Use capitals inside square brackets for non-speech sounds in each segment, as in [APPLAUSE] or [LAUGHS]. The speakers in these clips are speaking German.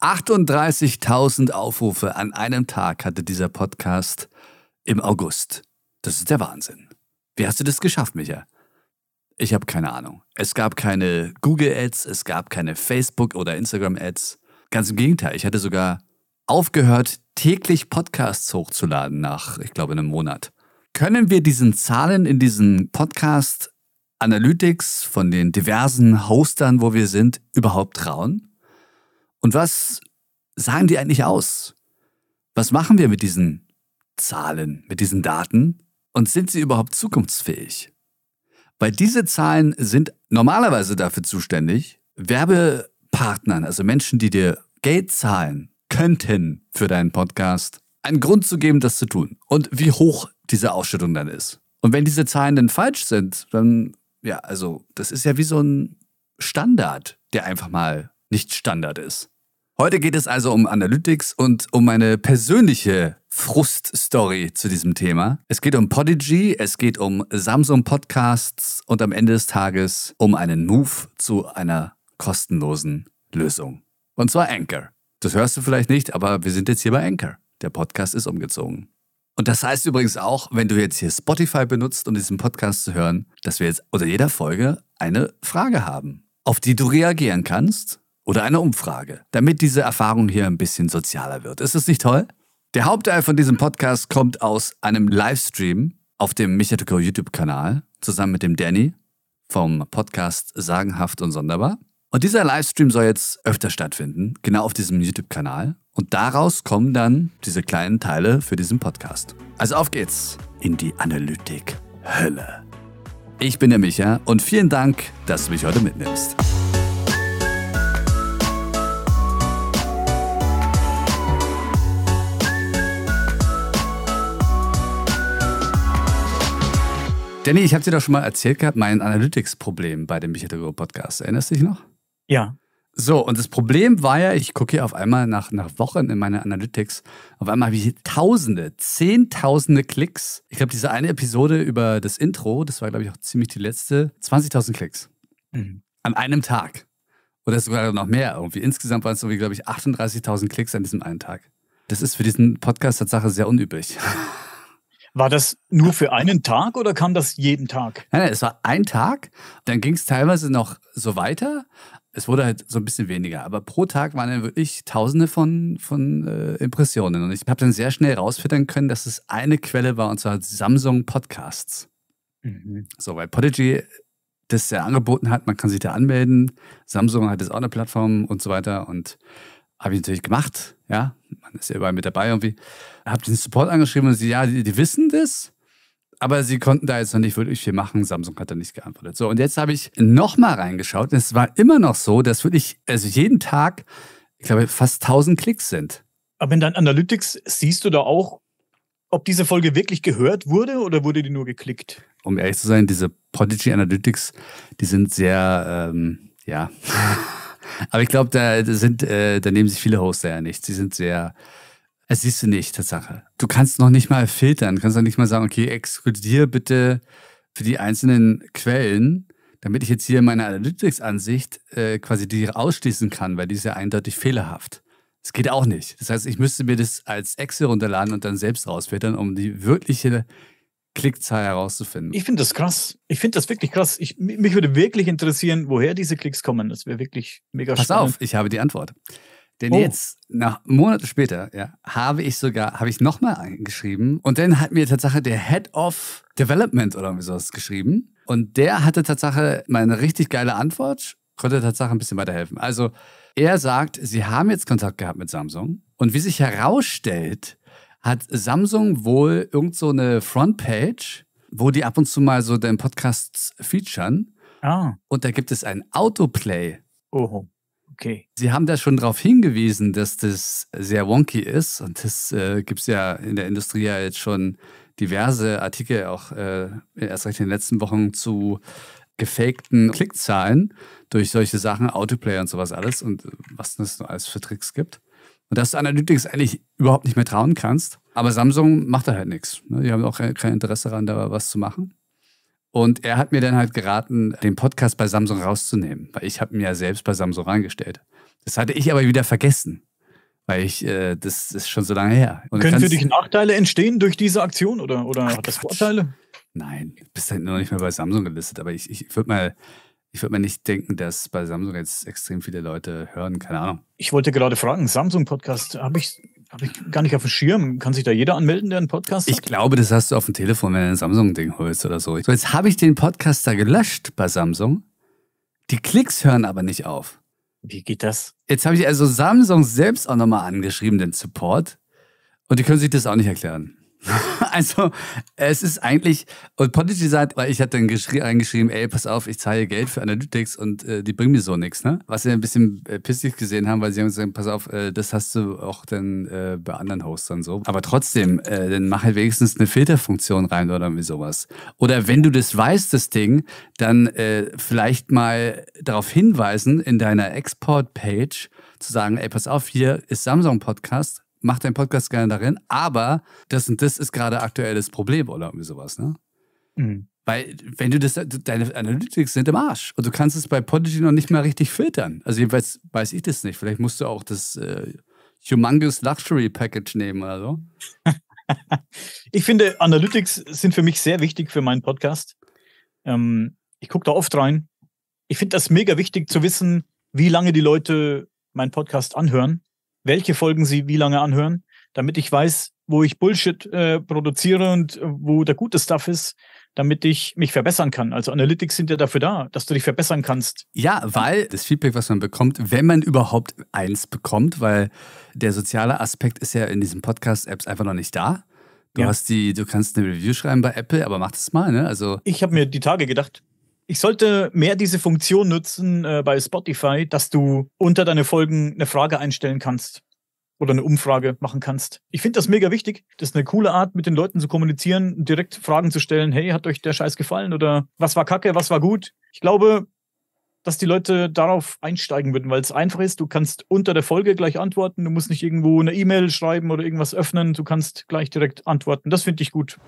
38.000 Aufrufe an einem Tag hatte dieser Podcast im August. Das ist der Wahnsinn. Wie hast du das geschafft, Micha? Ich habe keine Ahnung. Es gab keine Google Ads, es gab keine Facebook oder Instagram Ads. Ganz im Gegenteil, ich hatte sogar aufgehört, täglich Podcasts hochzuladen nach, ich glaube, einem Monat. Können wir diesen Zahlen in diesen Podcast Analytics von den diversen Hostern, wo wir sind, überhaupt trauen? Und was sagen die eigentlich aus? Was machen wir mit diesen Zahlen, mit diesen Daten? Und sind sie überhaupt zukunftsfähig? Weil diese Zahlen sind normalerweise dafür zuständig, Werbepartnern, also Menschen, die dir Geld zahlen könnten für deinen Podcast, einen Grund zu geben, das zu tun. Und wie hoch diese Ausschüttung dann ist. Und wenn diese Zahlen dann falsch sind, dann, ja, also, das ist ja wie so ein Standard, der einfach mal nicht Standard ist. Heute geht es also um Analytics und um meine persönliche Fruststory zu diesem Thema. Es geht um Podigy, es geht um Samsung Podcasts und am Ende des Tages um einen Move zu einer kostenlosen Lösung. Und zwar Anchor. Das hörst du vielleicht nicht, aber wir sind jetzt hier bei Anchor. Der Podcast ist umgezogen. Und das heißt übrigens auch, wenn du jetzt hier Spotify benutzt, um diesen Podcast zu hören, dass wir jetzt unter jeder Folge eine Frage haben, auf die du reagieren kannst oder eine Umfrage, damit diese Erfahrung hier ein bisschen sozialer wird. Ist das nicht toll? Der Hauptteil von diesem Podcast kommt aus einem Livestream auf dem Michael YouTube-Kanal zusammen mit dem Danny vom Podcast Sagenhaft und Sonderbar. Und dieser Livestream soll jetzt öfter stattfinden, genau auf diesem YouTube-Kanal. Und daraus kommen dann diese kleinen Teile für diesen Podcast. Also auf geht's in die Analytik-Hölle. Ich bin der Micha und vielen Dank, dass du mich heute mitnimmst. Danny, ich habe dir doch schon mal erzählt gehabt, mein Analytics-Problem bei dem Michael Podcast. Erinnerst du dich noch? Ja. So, und das Problem war ja, ich gucke hier auf einmal nach, nach Wochen in meine Analytics, auf einmal habe ich Tausende, Zehntausende Klicks. Ich glaube, diese eine Episode über das Intro, das war, glaube ich, auch ziemlich die letzte, 20.000 Klicks. Mhm. An einem Tag. Oder sogar noch mehr irgendwie. Insgesamt waren es so wie, glaube ich, 38.000 Klicks an diesem einen Tag. Das ist für diesen Podcast tatsächlich sehr unüblich. [LAUGHS] War das nur für einen Tag oder kam das jeden Tag? Nein, nein es war ein Tag. Dann ging es teilweise noch so weiter es wurde halt so ein bisschen weniger, aber pro Tag waren dann wirklich tausende von, von äh, Impressionen. Und ich habe dann sehr schnell rausfittern können, dass es eine Quelle war, und zwar Samsung Podcasts. Mhm. So, weil Podigy das ja angeboten hat, man kann sich da anmelden. Samsung hat jetzt auch eine Plattform und so weiter. Und habe ich natürlich gemacht, ja. Man ist ja überall mit dabei irgendwie. Habe den Support angeschrieben und sie, ja, die, die wissen das aber sie konnten da jetzt noch nicht wirklich viel machen. Samsung hat da nicht geantwortet. So, und jetzt habe ich nochmal reingeschaut. Und es war immer noch so, dass wirklich, also jeden Tag, ich glaube, fast 1000 Klicks sind. Aber in deinen Analytics siehst du da auch, ob diese Folge wirklich gehört wurde oder wurde die nur geklickt? Um ehrlich zu sein, diese Prodigy Analytics, die sind sehr, ähm, ja. [LAUGHS] Aber ich glaube, da sind, äh, da nehmen sich viele Hoster ja nicht. Sie sind sehr, es siehst du nicht, Tatsache. Du kannst noch nicht mal filtern, du kannst noch nicht mal sagen, okay, exkludiere bitte für die einzelnen Quellen, damit ich jetzt hier meine Analytics-Ansicht äh, quasi die ausschließen kann, weil die ist ja eindeutig fehlerhaft. Das geht auch nicht. Das heißt, ich müsste mir das als Excel runterladen und dann selbst rausfiltern, um die wirkliche Klickzahl herauszufinden. Ich finde das krass. Ich finde das wirklich krass. Ich, mich würde wirklich interessieren, woher diese Klicks kommen. Das wäre wirklich mega Pass spannend. Pass auf, ich habe die Antwort. Denn oh. jetzt, nach Monate später, ja, habe ich sogar, habe ich nochmal eingeschrieben und dann hat mir Tatsache der Head of Development oder irgendwie sowas geschrieben. Und der hatte Tatsache mal eine richtig geile Antwort, konnte Tatsache ein bisschen weiterhelfen. Also er sagt, sie haben jetzt Kontakt gehabt mit Samsung und wie sich herausstellt, hat Samsung wohl irgend so eine Frontpage, wo die ab und zu mal so den Podcast featuren. Ah. Und da gibt es ein Autoplay. Oh. Okay. Sie haben da schon darauf hingewiesen, dass das sehr wonky ist. Und das äh, gibt es ja in der Industrie ja jetzt schon diverse Artikel, auch äh, erst recht in den letzten Wochen zu gefakten Klickzahlen durch solche Sachen, Autoplay und sowas alles und was es alles für Tricks gibt. Und dass du Analytics eigentlich überhaupt nicht mehr trauen kannst. Aber Samsung macht da halt nichts. Ne? Die haben auch kein Interesse daran, da was zu machen. Und er hat mir dann halt geraten, den Podcast bei Samsung rauszunehmen, weil ich habe mir ja selbst bei Samsung reingestellt. Das hatte ich aber wieder vergessen. Weil ich, äh, das ist schon so lange her. Und Können für dich Nachteile entstehen durch diese Aktion oder, oder Ach, das Vorteile? Nein, du bist halt noch nicht mehr bei Samsung gelistet, aber ich, ich würde mal, ich würde mal nicht denken, dass bei Samsung jetzt extrem viele Leute hören, keine Ahnung. Ich wollte gerade fragen, Samsung-Podcast, habe ich, hab ich gar nicht auf dem Schirm. Kann sich da jeder anmelden, der einen Podcast hat? Ich glaube, das hast du auf dem Telefon, wenn du ein Samsung-Ding holst oder so. So, jetzt habe ich den Podcast da gelöscht bei Samsung. Die Klicks hören aber nicht auf. Wie geht das? Jetzt habe ich also Samsung selbst auch nochmal angeschrieben, den Support. Und die können sich das auch nicht erklären. [LAUGHS] also, es ist eigentlich, und Podigy sagt, weil ich hatte dann reingeschrieben, ey, pass auf, ich zahle Geld für Analytics und äh, die bringen mir so nichts, ne? Was sie ein bisschen äh, pissig gesehen haben, weil sie haben gesagt, pass auf, äh, das hast du auch dann äh, bei anderen Hostern so. Aber trotzdem, äh, dann mach halt wenigstens eine Filterfunktion rein oder irgendwie sowas. Oder wenn du das weißt, das Ding, dann äh, vielleicht mal darauf hinweisen in deiner Export-Page, zu sagen, ey, pass auf, hier ist Samsung Podcast, mach deinen Podcast gerne darin, aber das und das ist gerade aktuelles Problem oder irgendwie sowas, ne? Mhm. Weil, wenn du das, deine Analytics sind im Arsch und du kannst es bei Podigy noch nicht mal richtig filtern. Also, jedenfalls weiß ich das nicht. Vielleicht musst du auch das äh, Humongous Luxury Package nehmen oder so. [LAUGHS] ich finde, Analytics sind für mich sehr wichtig für meinen Podcast. Ähm, ich gucke da oft rein. Ich finde das mega wichtig zu wissen, wie lange die Leute meinen Podcast anhören welche Folgen sie wie lange anhören, damit ich weiß, wo ich Bullshit äh, produziere und äh, wo der gute Stuff ist, damit ich mich verbessern kann. Also Analytics sind ja dafür da, dass du dich verbessern kannst. Ja, weil das Feedback, was man bekommt, wenn man überhaupt eins bekommt, weil der soziale Aspekt ist ja in diesen Podcast-Apps einfach noch nicht da. Du ja. hast die, du kannst eine Review schreiben bei Apple, aber mach das mal, ne? Also ich habe mir die Tage gedacht, ich sollte mehr diese Funktion nutzen äh, bei Spotify, dass du unter deine Folgen eine Frage einstellen kannst oder eine Umfrage machen kannst. Ich finde das mega wichtig. Das ist eine coole Art, mit den Leuten zu kommunizieren, direkt Fragen zu stellen. Hey, hat euch der Scheiß gefallen? Oder was war kacke, was war gut? Ich glaube, dass die Leute darauf einsteigen würden, weil es einfach ist. Du kannst unter der Folge gleich antworten. Du musst nicht irgendwo eine E-Mail schreiben oder irgendwas öffnen. Du kannst gleich direkt antworten. Das finde ich gut.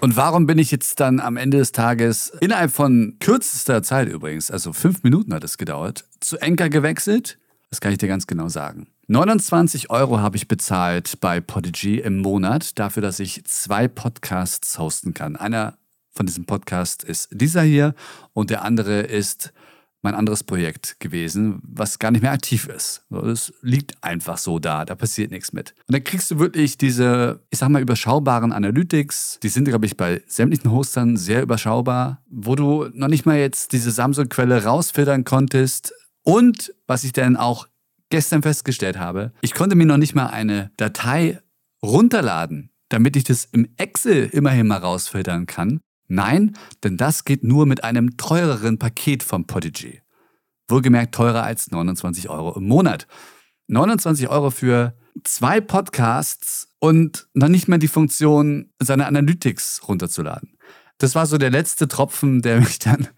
Und warum bin ich jetzt dann am Ende des Tages innerhalb von kürzester Zeit übrigens, also fünf Minuten hat es gedauert, zu Enker gewechselt? Das kann ich dir ganz genau sagen. 29 Euro habe ich bezahlt bei Podigy im Monat dafür, dass ich zwei Podcasts hosten kann. Einer von diesem Podcast ist dieser hier und der andere ist mein anderes Projekt gewesen, was gar nicht mehr aktiv ist. Es liegt einfach so da, da passiert nichts mit. Und dann kriegst du wirklich diese, ich sag mal, überschaubaren Analytics. Die sind, glaube ich, bei sämtlichen Hostern sehr überschaubar, wo du noch nicht mal jetzt diese Samsung-Quelle rausfiltern konntest. Und was ich dann auch gestern festgestellt habe, ich konnte mir noch nicht mal eine Datei runterladen, damit ich das im Excel immerhin mal rausfiltern kann. Nein, denn das geht nur mit einem teureren Paket vom Podigy. Wohlgemerkt teurer als 29 Euro im Monat. 29 Euro für zwei Podcasts und noch nicht mal die Funktion, seine Analytics runterzuladen. Das war so der letzte Tropfen, der [LAUGHS] mich dann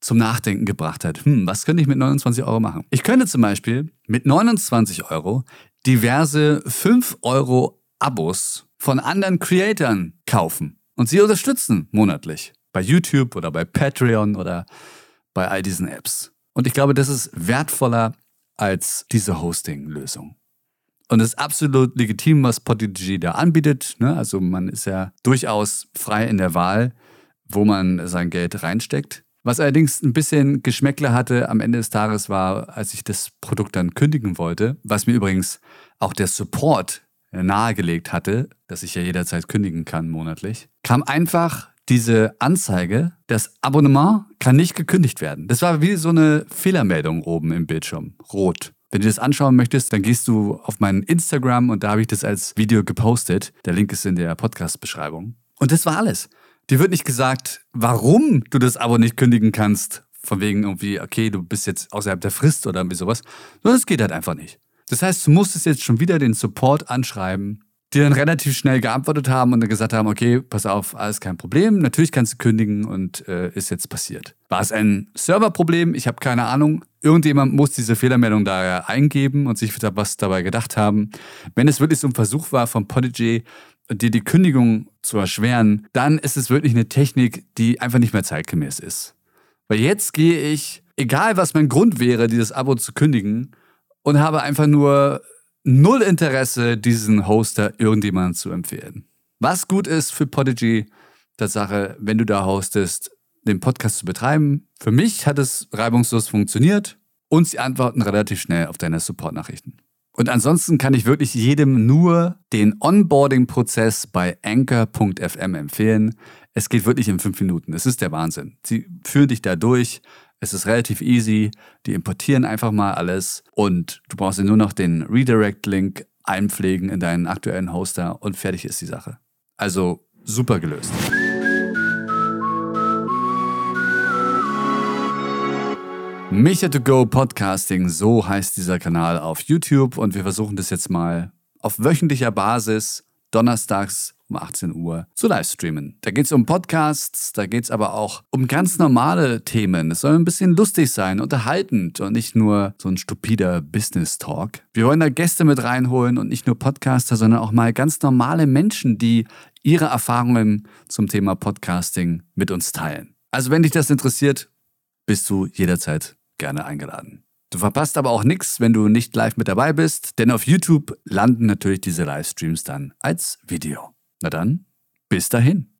zum Nachdenken gebracht hat. Hm, was könnte ich mit 29 Euro machen? Ich könnte zum Beispiel mit 29 Euro diverse 5 Euro Abos von anderen Creatoren kaufen und sie unterstützen monatlich. Bei YouTube oder bei Patreon oder bei all diesen Apps. Und ich glaube, das ist wertvoller als diese Hosting-Lösung. Und es ist absolut legitim, was Podigy da anbietet. Ne? Also man ist ja durchaus frei in der Wahl, wo man sein Geld reinsteckt. Was allerdings ein bisschen Geschmäckle hatte am Ende des Tages war, als ich das Produkt dann kündigen wollte, was mir übrigens auch der Support nahegelegt hatte, dass ich ja jederzeit kündigen kann monatlich, kam einfach diese Anzeige, das Abonnement kann nicht gekündigt werden. Das war wie so eine Fehlermeldung oben im Bildschirm, rot. Wenn du das anschauen möchtest, dann gehst du auf meinen Instagram und da habe ich das als Video gepostet. Der Link ist in der Podcast-Beschreibung. Und das war alles. Dir wird nicht gesagt, warum du das Abo nicht kündigen kannst. Von wegen irgendwie, okay, du bist jetzt außerhalb der Frist oder irgendwie sowas. Sondern es geht halt einfach nicht. Das heißt, du musstest jetzt schon wieder den Support anschreiben, die dann relativ schnell geantwortet haben und dann gesagt haben, okay, pass auf, alles kein Problem, natürlich kannst du kündigen und äh, ist jetzt passiert. War es ein Serverproblem? Ich habe keine Ahnung. Irgendjemand muss diese Fehlermeldung da eingeben und sich was dabei gedacht haben. Wenn es wirklich so ein Versuch war von Podigy, dir die Kündigung zu erschweren, dann ist es wirklich eine Technik, die einfach nicht mehr zeitgemäß ist. Weil jetzt gehe ich, egal was mein Grund wäre, dieses Abo zu kündigen, und habe einfach nur null Interesse, diesen Hoster irgendjemandem zu empfehlen. Was gut ist für Podigy, Tatsache, wenn du da hostest, den Podcast zu betreiben. Für mich hat es reibungslos funktioniert und sie antworten relativ schnell auf deine Support-Nachrichten. Und ansonsten kann ich wirklich jedem nur den Onboarding-Prozess bei anchor.fm empfehlen. Es geht wirklich in fünf Minuten. Es ist der Wahnsinn. Sie führen dich da durch. Es ist relativ easy. Die importieren einfach mal alles und du brauchst nur noch den Redirect-Link einpflegen in deinen aktuellen Hoster und fertig ist die Sache. Also super gelöst. Micha to go Podcasting, so heißt dieser Kanal auf YouTube und wir versuchen das jetzt mal auf wöchentlicher Basis, donnerstags um 18 Uhr, zu livestreamen. Da geht es um Podcasts, da geht es aber auch um ganz normale Themen. Es soll ein bisschen lustig sein, unterhaltend und nicht nur so ein stupider Business-Talk. Wir wollen da Gäste mit reinholen und nicht nur Podcaster, sondern auch mal ganz normale Menschen, die ihre Erfahrungen zum Thema Podcasting mit uns teilen. Also wenn dich das interessiert, bist du jederzeit gerne eingeladen. Du verpasst aber auch nichts, wenn du nicht live mit dabei bist, denn auf YouTube landen natürlich diese Livestreams dann als Video. Na dann, bis dahin.